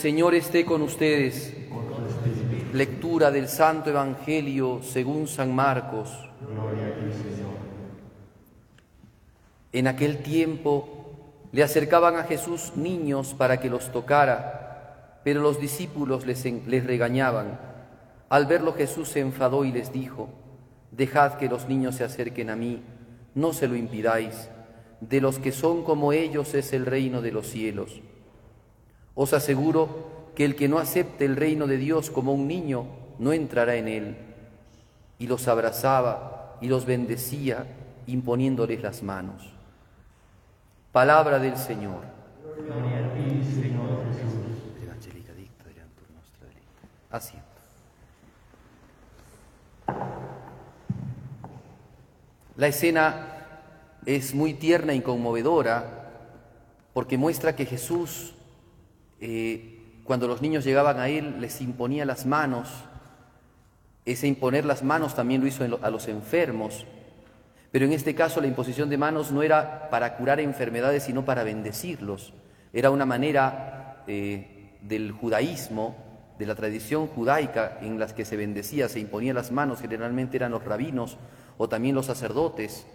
Señor esté con ustedes. Lectura del Santo Evangelio según San Marcos. En aquel tiempo le acercaban a Jesús niños para que los tocara, pero los discípulos les, les regañaban. Al verlo Jesús se enfadó y les dijo, Dejad que los niños se acerquen a mí, no se lo impidáis. De los que son como ellos es el reino de los cielos. Os aseguro que el que no acepte el reino de Dios como un niño no entrará en él. Y los abrazaba y los bendecía imponiéndoles las manos. Palabra del Señor. Así. La escena es muy tierna y conmovedora porque muestra que Jesús, eh, cuando los niños llegaban a Él, les imponía las manos. Ese imponer las manos también lo hizo a los enfermos. Pero en este caso la imposición de manos no era para curar enfermedades, sino para bendecirlos. Era una manera eh, del judaísmo, de la tradición judaica en las que se bendecía, se imponía las manos, generalmente eran los rabinos o también los sacerdotes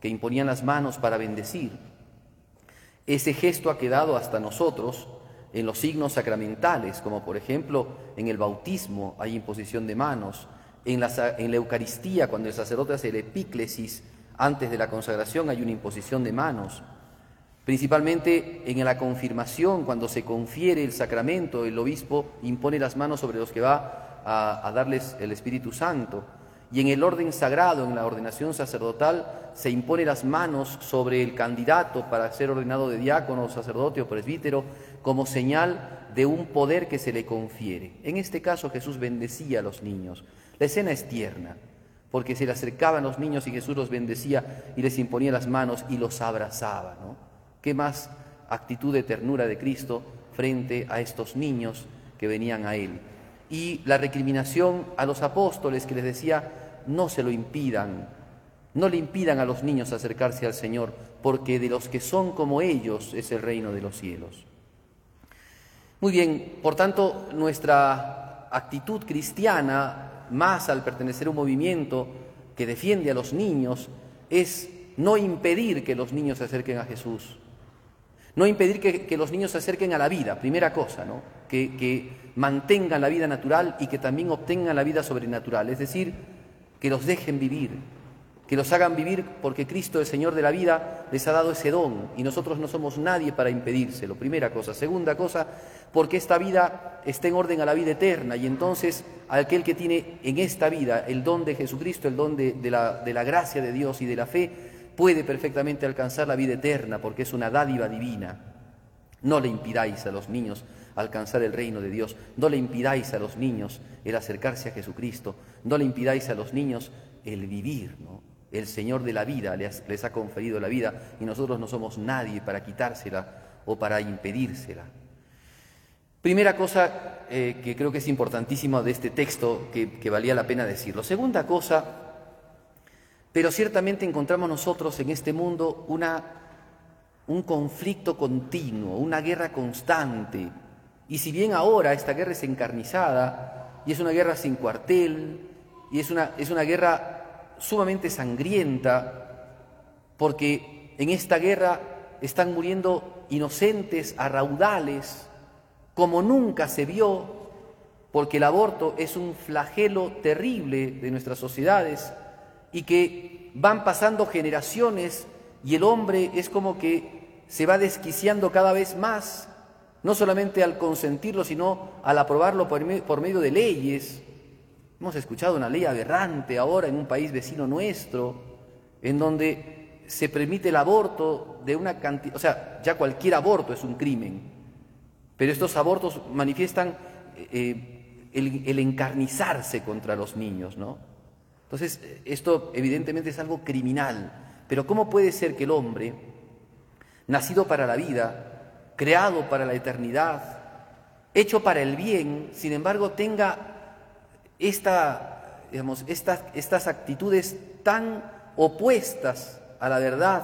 que imponían las manos para bendecir. Ese gesto ha quedado hasta nosotros en los signos sacramentales, como por ejemplo en el bautismo hay imposición de manos, en la, en la Eucaristía, cuando el sacerdote hace el epíclesis, antes de la consagración hay una imposición de manos. Principalmente en la confirmación, cuando se confiere el sacramento, el obispo impone las manos sobre los que va a, darles el Espíritu Santo. Y en el orden sagrado, en la ordenación sacerdotal, se impone las manos sobre el candidato para ser ordenado de diácono, sacerdote o presbítero, como señal de un poder que se le confiere. En este caso Jesús bendecía a los niños. La escena es tierna porque se le acercaban los niños y Jesús los bendecía y les imponía las manos y los abrazaba. ¿no? ¿Qué más actitud de ternura de Cristo frente a estos niños que venían a Él? Y la recriminación a los apóstoles que les decía, no se lo impidan, no le impidan a los niños acercarse al Señor, porque de los que son como ellos es el reino de los cielos. Muy bien, por tanto, nuestra actitud cristiana más al pertenecer a un movimiento que defiende a los niños es no impedir que los niños se acerquen a Jesús, no impedir que, los niños se acerquen a la vida, primera cosa, ¿no? que, que mantengan la vida natural y que también obtengan la vida sobrenatural, es decir, que los dejen vivir, que los hagan vivir porque Cristo, el Señor de la vida, les ha dado ese don y nosotros no somos nadie para impedírselo. Primera cosa. Segunda cosa, porque esta vida está en orden a la vida eterna y entonces aquel que tiene en esta vida el don de Jesucristo, el don de, la, de la gracia de Dios y de la fe, puede perfectamente alcanzar la vida eterna porque es una dádiva divina. No le impidáis a los niños alcanzar el reino de Dios, no le impidáis a los niños el acercarse a Jesucristo, no le impidáis a los niños el vivir, ¿no? El Señor de la vida les, ha conferido la vida y nosotros no somos nadie para quitársela o para impedírsela. Primera cosa eh, que creo que es importantísima de este texto que, valía la pena decirlo. Segunda cosa, pero ciertamente encontramos nosotros en este mundo una, un conflicto continuo, una guerra constante. Y si bien ahora esta guerra es encarnizada y es una guerra sin cuartel y es una, es una guerra sumamente sangrienta, porque en esta guerra están muriendo inocentes a raudales, como nunca se vio, porque el aborto es un flagelo terrible de nuestras sociedades y que van pasando generaciones y el hombre es como que se va desquiciando cada vez más, no solamente al consentirlo, sino al aprobarlo por, medio de leyes, Hemos escuchado una ley aberrante ahora en un país vecino nuestro, en donde se permite el aborto de una cantidad, o sea, ya cualquier aborto es un crimen, pero estos abortos manifiestan eh, el, encarnizarse contra los niños, ¿no? Entonces, esto evidentemente es algo criminal, pero ¿cómo puede ser que el hombre, nacido para la vida, creado para la eternidad, hecho para el bien, sin embargo, tenga digamos, estas, estas actitudes tan opuestas a la verdad,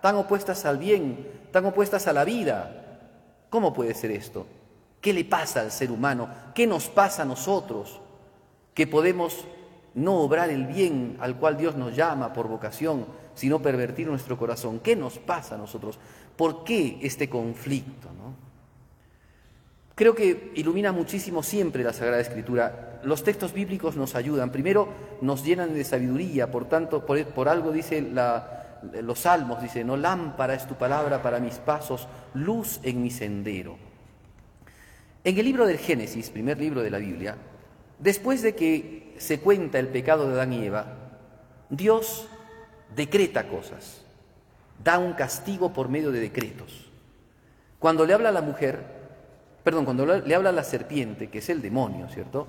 tan opuestas al bien, tan opuestas a la vida. ¿Cómo puede ser esto? ¿Qué le pasa al ser humano? ¿Qué nos pasa a nosotros que podemos no obrar el bien al cual Dios nos llama por vocación, sino pervertir nuestro corazón? ¿Qué nos pasa a nosotros? ¿Por qué este conflicto? Creo que ilumina muchísimo siempre la Sagrada Escritura. Los textos bíblicos nos ayudan. Primero, nos llenan de sabiduría. Por tanto, por, algo dice los salmos, dice, no lámpara es tu palabra para mis pasos, luz en mi sendero. En el libro del Génesis, primer libro de la Biblia, después de que se cuenta el pecado de Adán y Eva, Dios decreta cosas, da un castigo por medio de decretos. Cuando le habla a la mujer, perdón, cuando le habla a la serpiente, que es el demonio, ¿cierto?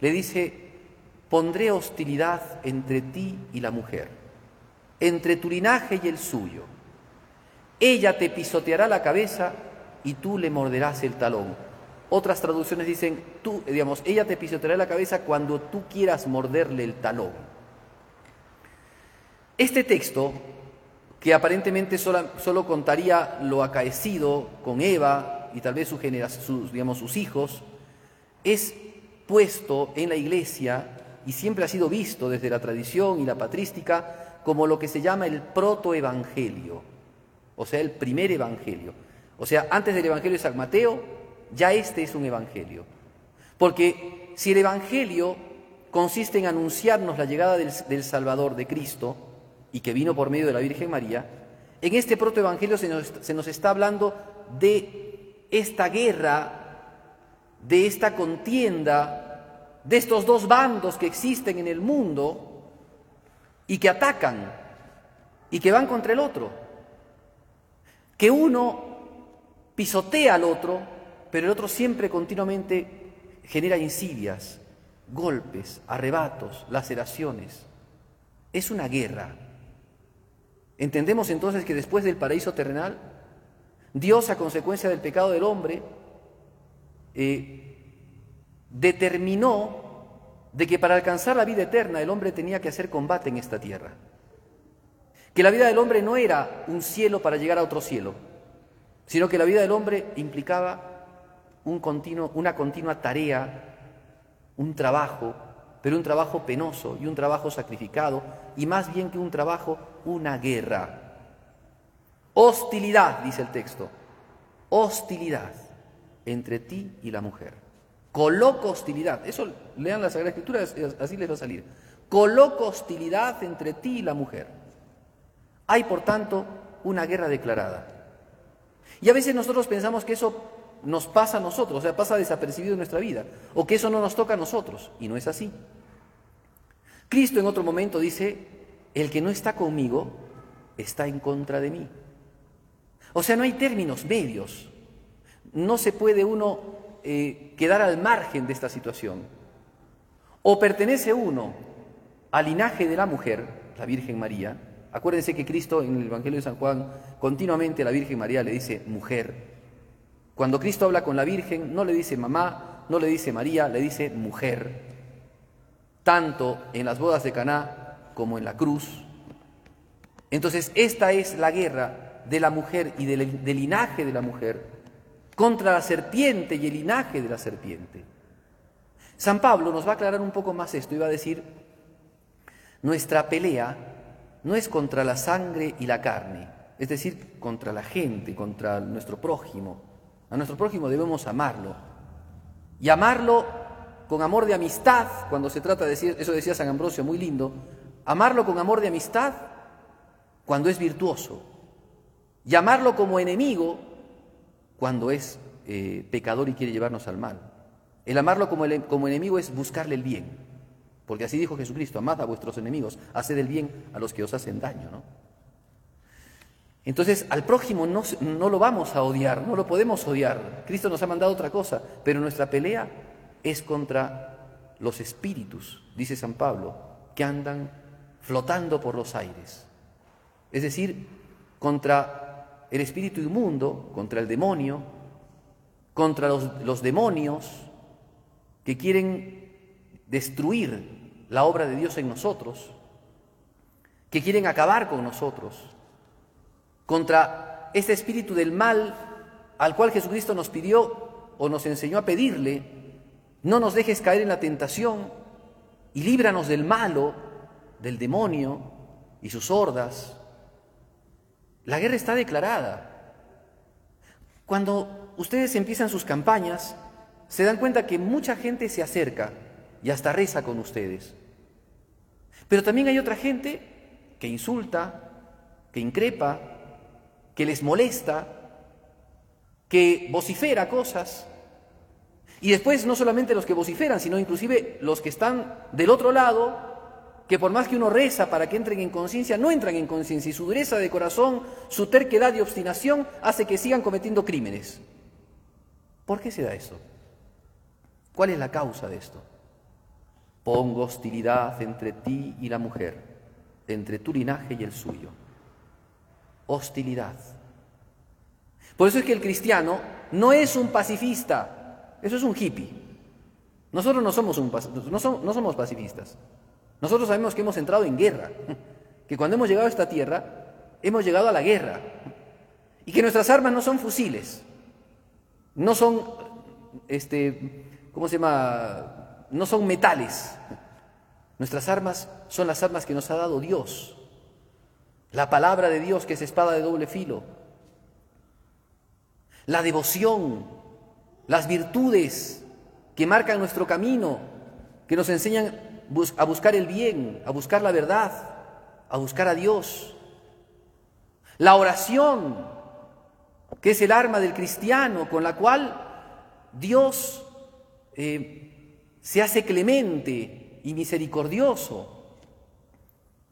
Le dice, pondré hostilidad entre ti y la mujer, entre tu linaje y el suyo. Ella te pisoteará la cabeza y tú le morderás el talón. Otras traducciones dicen, tú, digamos, ella te pisoteará la cabeza cuando tú quieras morderle el talón. Este texto, que aparentemente solo, solo contaría lo acaecido con Eva y tal vez sus, digamos, sus hijos, es puesto en la iglesia y siempre ha sido visto desde la tradición y la patrística como lo que se llama el protoevangelio, o sea, el primer evangelio. O sea, antes del evangelio de San Mateo, ya este es un evangelio. Porque si el evangelio consiste en anunciarnos la llegada del, del Salvador de Cristo y que vino por medio de la Virgen María, en este protoevangelio se nos, se nos está hablando de esta guerra, de esta contienda, de estos dos bandos que existen en el mundo y que atacan y que van contra el otro. Que uno pisotea al otro, pero el otro siempre continuamente genera insidias, golpes, arrebatos, laceraciones. Es una guerra. ¿Entendemos entonces que después del paraíso terrenal Dios, a consecuencia del pecado del hombre, eh, determinó de que para alcanzar la vida eterna el hombre tenía que hacer combate en esta tierra. Que la vida del hombre no era un cielo para llegar a otro cielo, sino que la vida del hombre implicaba un continuo, una continua tarea, un trabajo, pero un trabajo penoso y un trabajo sacrificado, y más bien que un trabajo, una guerra. Hostilidad, dice el texto. Hostilidad entre ti y la mujer. Coloco hostilidad. Eso lean la Sagrada Escritura, así les va a salir. Coloco hostilidad entre ti y la mujer. Hay, por tanto, una guerra declarada. Y a veces nosotros pensamos que eso nos pasa a nosotros, o sea, pasa desapercibido en nuestra vida, o que eso no nos toca a nosotros, y no es así. Cristo en otro momento dice, el que no está conmigo está en contra de mí. O sea, no hay términos medios. No se puede uno eh, quedar al margen de esta situación. O pertenece uno al linaje de la mujer, la Virgen María. Acuérdense que Cristo en el Evangelio de San Juan continuamente a la Virgen María le dice mujer. Cuando Cristo habla con la Virgen no le dice mamá, no le dice María, le dice mujer. Tanto en las bodas de Caná como en la cruz. Entonces, esta es la guerra de la mujer y del, linaje de la mujer contra la serpiente y el linaje de la serpiente. San Pablo nos va a aclarar un poco más esto y va a decir, nuestra pelea no es contra la sangre y la carne, es decir, contra la gente, contra nuestro prójimo. A nuestro prójimo debemos amarlo. Y amarlo con amor de amistad, cuando se trata de decir, eso decía San Ambrosio, muy lindo, amarlo con amor de amistad cuando es virtuoso, llamarlo como enemigo cuando es eh, pecador y quiere llevarnos al mal. El amarlo como, como enemigo es buscarle el bien, porque así dijo Jesucristo, amad a vuestros enemigos, haced el bien a los que os hacen daño. ¿no? Entonces al prójimo no, no lo vamos a odiar, no lo podemos odiar. Cristo nos ha mandado otra cosa, pero nuestra pelea es contra los espíritus, dice San Pablo, que andan flotando por los aires. Es decir, contra el espíritu inmundo, contra el demonio, contra los, demonios que quieren destruir la obra de Dios en nosotros, que quieren acabar con nosotros, contra este espíritu del mal al cual Jesucristo nos pidió o nos enseñó a pedirle, no nos dejes caer en la tentación y líbranos del malo, del demonio y sus hordas. La guerra está declarada. Cuando ustedes empiezan sus campañas, se dan cuenta que mucha gente se acerca y hasta reza con ustedes. Pero también hay otra gente que insulta, que increpa, que les molesta, que vocifera cosas. Y después no solamente los que vociferan, sino inclusive los que están del otro lado, que por más que uno reza para que entren en conciencia, no entran en conciencia y su dureza de corazón, su terquedad y obstinación hace que sigan cometiendo crímenes. ¿Por qué se da eso? ¿Cuál es la causa de esto? Pongo hostilidad entre ti y la mujer, entre tu linaje y el suyo. Hostilidad. Por eso es que el cristiano no es un pacifista, eso es un hippie. Nosotros no somos, un, no somos, no somos pacifistas. Nosotros sabemos que hemos entrado en guerra, que cuando hemos llegado a esta tierra, hemos llegado a la guerra, y que nuestras armas no son fusiles, no son, este, ¿cómo se llama? No son metales. Nuestras armas son las armas que nos ha dado Dios. La palabra de Dios que es espada de doble filo. La devoción, las virtudes que marcan nuestro camino, que nos enseñan a buscar el bien, a buscar la verdad, a buscar a Dios. La oración, que es el arma del cristiano con la cual Dios eh, se hace clemente y misericordioso.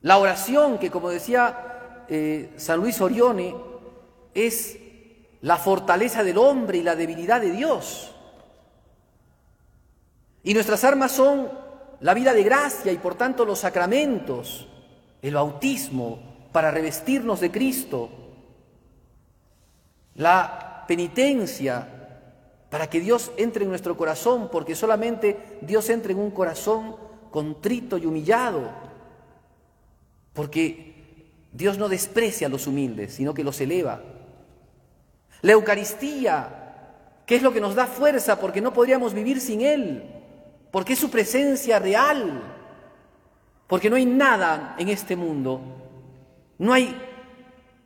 La oración, que como decía eh, San Luis Orione, es la fortaleza del hombre y la debilidad de Dios. Y nuestras armas son la vida de gracia y por tanto los sacramentos, el bautismo para revestirnos de Cristo, la penitencia para que Dios entre en nuestro corazón, porque solamente Dios entra en un corazón contrito y humillado, porque Dios no desprecia a los humildes, sino que los eleva. La Eucaristía, que es lo que nos da fuerza, porque no podríamos vivir sin Él porque es su presencia real, porque no hay nada en este mundo, no hay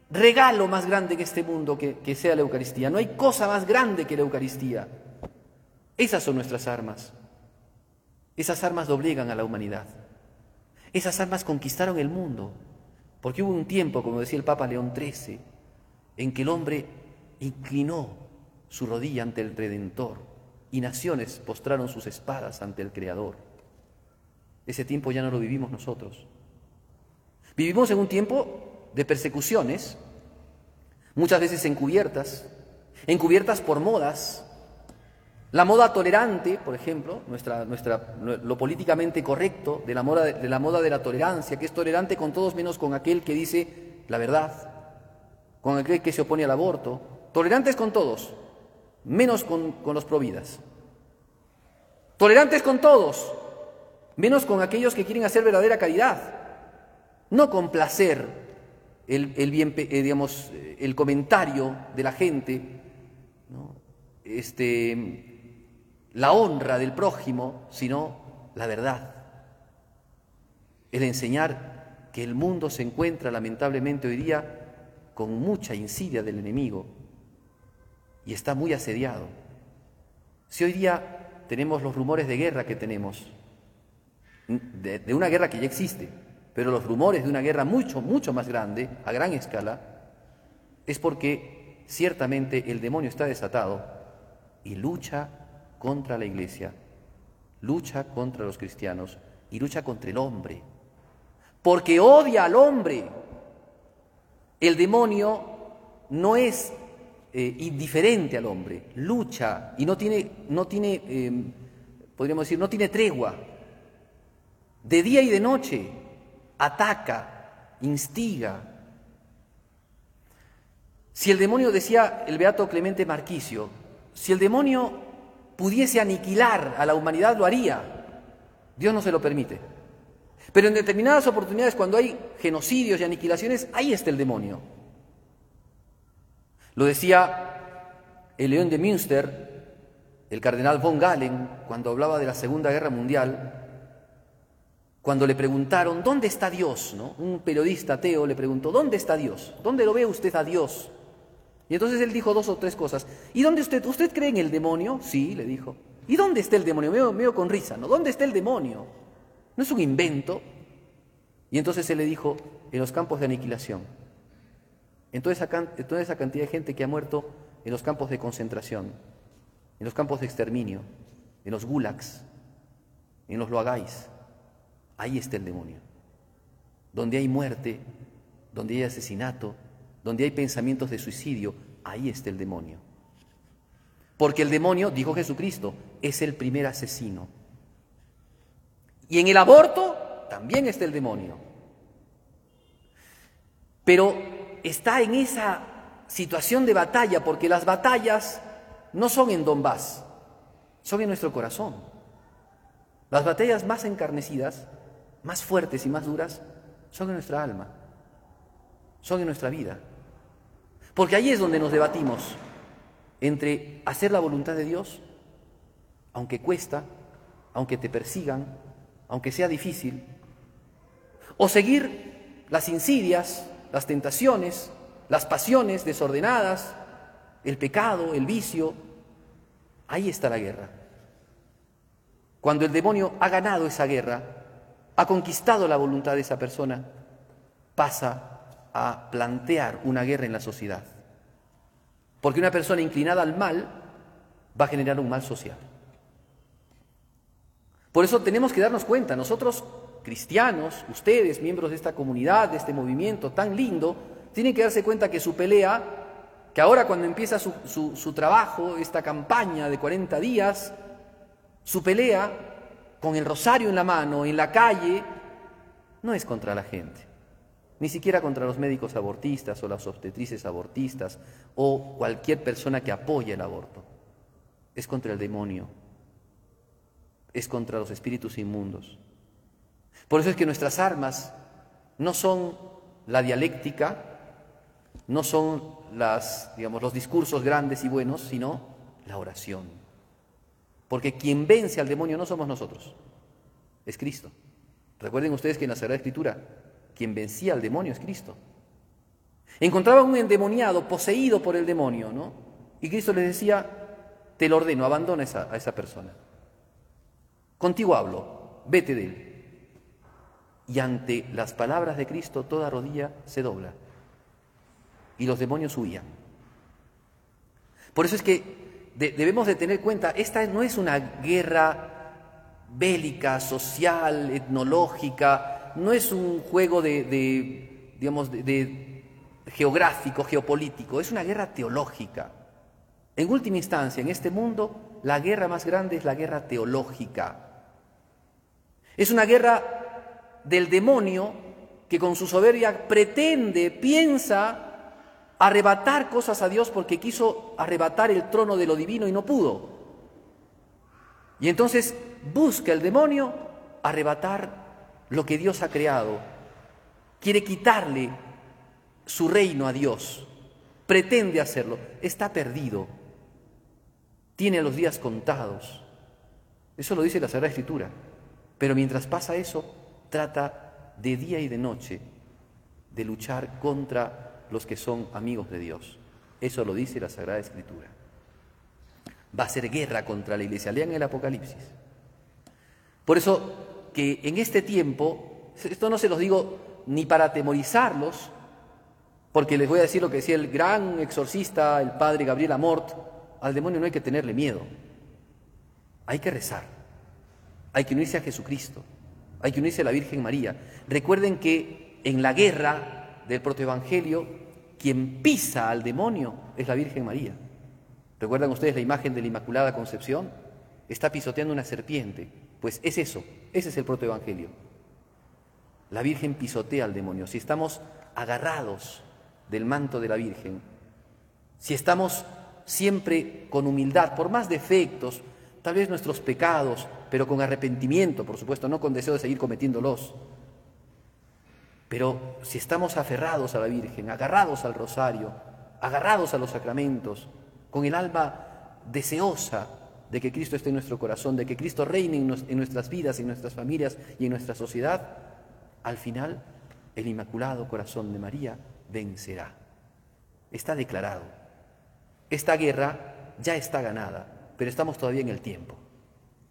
regalo más grande en este mundo que, que sea la Eucaristía, no hay cosa más grande que la Eucaristía. Esas son nuestras armas. Esas armas doblegan a la humanidad. Esas armas conquistaron el mundo, porque hubo un tiempo, como decía el Papa León XIII, en que el hombre inclinó su rodilla ante el Redentor y naciones postraron sus espadas ante el Creador. Ese tiempo ya no lo vivimos nosotros. Vivimos en un tiempo de persecuciones, muchas veces encubiertas, encubiertas por modas. La moda tolerante, por ejemplo, nuestra, nuestra, lo políticamente correcto de la, moda, de la moda de la tolerancia, que es tolerante con todos menos con aquel que dice la verdad, con aquel que se opone al aborto, tolerantes con todos, menos con, los providas. Tolerantes con todos, menos con aquellos que quieren hacer verdadera caridad. No complacer el, el, bien, eh, digamos, el comentario de la gente, este, la honra del prójimo, sino la verdad. El enseñar que el mundo se encuentra lamentablemente hoy día con mucha insidia del enemigo, y está muy asediado. Si hoy día tenemos los rumores de guerra que tenemos, de, una guerra que ya existe, pero los rumores de una guerra mucho, mucho más grande, a gran escala, es porque ciertamente el demonio está desatado y lucha contra la iglesia, lucha contra los cristianos y lucha contra el hombre, porque odia al hombre. El demonio no es eh, indiferente al hombre, lucha y no tiene, no tiene em, podríamos decir, no tiene tregua. De día y de noche ataca, instiga. Si el demonio, decía el beato Clemente Marquicio, si el demonio pudiese aniquilar a la humanidad, lo haría. Dios no se lo permite. Pero en determinadas oportunidades, cuando hay genocidios y aniquilaciones, ahí está el demonio. Lo decía el león de Münster el cardenal von Galen, cuando hablaba de la Segunda Guerra Mundial, cuando le preguntaron, ¿dónde está Dios? ¿no? Un periodista ateo le preguntó, ¿dónde está Dios? ¿Dónde lo ve usted a Dios? Y entonces él dijo dos o tres cosas. ¿Y dónde usted? ¿Usted cree en el demonio? Sí, le dijo. ¿Y dónde está el demonio? Me veo, con risa, ¿no? ¿Dónde está el demonio? ¿No es un invento? Y entonces él le dijo, en los campos de aniquilación. En toda, esa, toda esa cantidad de gente que ha muerto en los campos de concentración, en los campos de exterminio, en los gulags, en los loagais, ahí está el demonio. Donde hay muerte, donde hay asesinato, donde hay pensamientos de suicidio, ahí está el demonio. Porque el demonio, dijo Jesucristo, es el primer asesino. Y en el aborto también está el demonio. Pero está en esa situación de batalla, porque las batallas no son en Donbass, son en nuestro corazón. Las batallas más encarnecidas, más fuertes y más duras, son en nuestra alma, son en nuestra vida. Porque ahí es donde nos debatimos entre hacer la voluntad de Dios, aunque cuesta, aunque te persigan, aunque sea difícil, o seguir las insidias, las tentaciones, las pasiones desordenadas, el pecado, el vicio. Ahí está la guerra. Cuando el demonio ha ganado esa guerra, ha conquistado la voluntad de esa persona, pasa a plantear una guerra en la sociedad. Porque una persona inclinada al mal va a generar un mal social. Por eso tenemos que darnos cuenta, nosotros cristianos, ustedes, miembros de esta comunidad, de este movimiento tan lindo, tienen que darse cuenta que su pelea, que ahora cuando empieza su, trabajo, esta campaña de 40 días, su pelea con el rosario en la mano, en la calle, no es contra la gente ni siquiera contra los médicos abortistas o las obstetrices abortistas o cualquier persona que apoye el aborto. Es contra el demonio, es contra los espíritus inmundos. Por eso es que nuestras armas no son la dialéctica, no son los discursos grandes y buenos, sino la oración. Porque quien vence al demonio no somos nosotros, es Cristo. Recuerden ustedes que en la Sagrada Escritura quien vencía al demonio es Cristo. Encontraban un endemoniado poseído por el demonio, ¿no? Y Cristo les decía, te lo ordeno, abandona a esa persona. Contigo hablo, vete de él. Y ante las palabras de Cristo toda rodilla se dobla. Y los demonios huían. Por eso es que debemos de tener cuenta, esta no es una guerra bélica, social, etnológica, no es un juego de, digamos, de, geográfico, geopolítico, es una guerra teológica. En última instancia, en este mundo, la guerra más grande es la guerra teológica. Es una guerra del demonio que con su soberbia pretende, piensa arrebatar cosas a Dios porque quiso arrebatar el trono de lo divino y no pudo. Y entonces busca el demonio arrebatar lo que Dios ha creado, quiere quitarle su reino a Dios, pretende hacerlo, está perdido, tiene los días contados. Eso lo dice la Sagrada Escritura. Pero mientras pasa eso, trata de día y de noche de luchar contra los que son amigos de Dios. Eso lo dice la Sagrada Escritura. Va a ser guerra contra la iglesia. Lean el Apocalipsis. Por eso que en este tiempo, esto no se los digo ni para atemorizarlos, porque les voy a decir lo que decía el gran exorcista, el padre Gabriel Amort, al demonio no hay que tenerle miedo, hay que rezar, hay que unirse a Jesucristo, hay que unirse a la Virgen María. Recuerden que en la guerra del protoevangelio, quien pisa al demonio es la Virgen María. ¿Recuerdan ustedes la imagen de la Inmaculada Concepción? Está pisoteando una serpiente. Pues es eso, ese es el protoevangelio. La Virgen pisotea al demonio. Si estamos agarrados del manto de la Virgen, si estamos siempre con humildad, por más defectos, tal vez nuestros pecados, pero con arrepentimiento, por supuesto, no con deseo de seguir cometiéndolos. Pero si estamos aferrados a la Virgen, agarrados al rosario, agarrados a los sacramentos, con el alma deseosa de que Cristo esté en nuestro corazón, de que Cristo reine en nuestras vidas, en nuestras familias y en nuestra sociedad, al final el Inmaculado Corazón de María vencerá. Está declarado. Esta guerra ya está ganada, pero estamos todavía en el tiempo.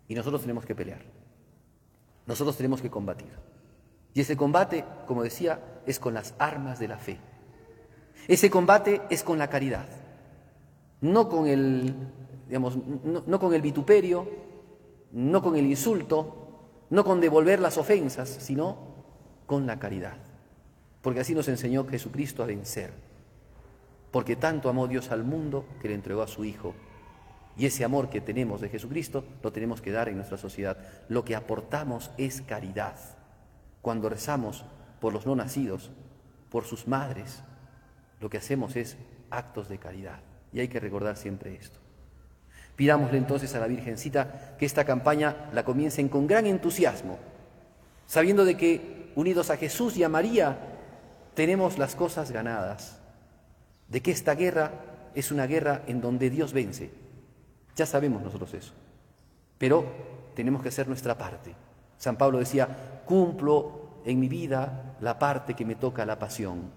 Y nosotros tenemos que pelear. Nosotros tenemos que combatir. Y ese combate, como decía, es con las armas de la fe. Ese combate es con la caridad, no con el, digamos, no, con el vituperio, no con el insulto, no con devolver las ofensas, sino con la caridad. Porque así nos enseñó Jesucristo a vencer. Porque tanto amó Dios al mundo que le entregó a su Hijo. Y ese amor que tenemos de Jesucristo lo tenemos que dar en nuestra sociedad. Lo que aportamos es caridad. Cuando rezamos por los no nacidos, por sus madres, lo que hacemos es actos de caridad. Y hay que recordar siempre esto. Pidámosle entonces a la Virgencita que esta campaña la comiencen con gran entusiasmo, sabiendo de que unidos a Jesús y a María tenemos las cosas ganadas, de que esta guerra es una guerra en donde Dios vence. Ya sabemos nosotros eso, pero tenemos que hacer nuestra parte. San Pablo decía, cumplo en mi vida la parte que me toca la pasión.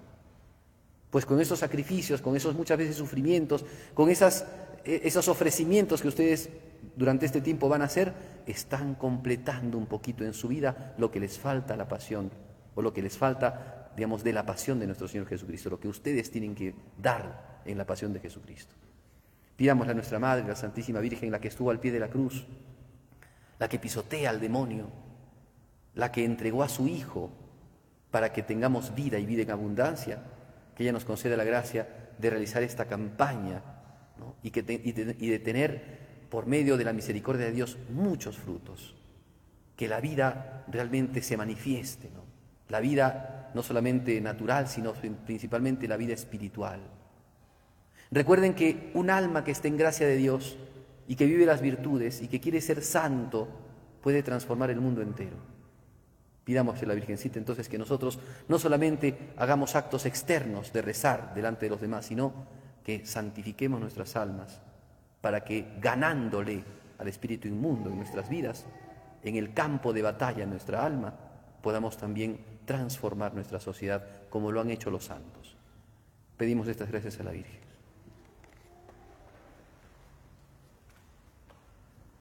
Pues con esos sacrificios, con esos muchas veces sufrimientos, con esas, e, esos ofrecimientos que ustedes durante este tiempo van a hacer, están completando un poquito en su vida lo que les falta la pasión, o lo que les falta, digamos, de la pasión de nuestro Señor Jesucristo, lo que ustedes tienen que dar en la pasión de Jesucristo. Pidámosle a nuestra Madre, la Santísima Virgen, la que estuvo al pie de la cruz, la que pisotea al demonio, la que entregó a su Hijo para que tengamos vida y vida en abundancia, que ella nos conceda la gracia de realizar esta campaña y, que y, de, tener por medio de la misericordia de Dios muchos frutos, que la vida realmente se manifieste, la vida no solamente natural, sino principalmente la vida espiritual. Recuerden que un alma que esté en gracia de Dios y que vive las virtudes y que quiere ser santo puede transformar el mundo entero. Pidamos a la Virgencita entonces que nosotros no solamente hagamos actos externos de rezar delante de los demás, sino que santifiquemos nuestras almas para que ganándole al espíritu inmundo en nuestras vidas, en el campo de batalla en nuestra alma, podamos también transformar nuestra sociedad como lo han hecho los santos. Pedimos estas gracias a la Virgen.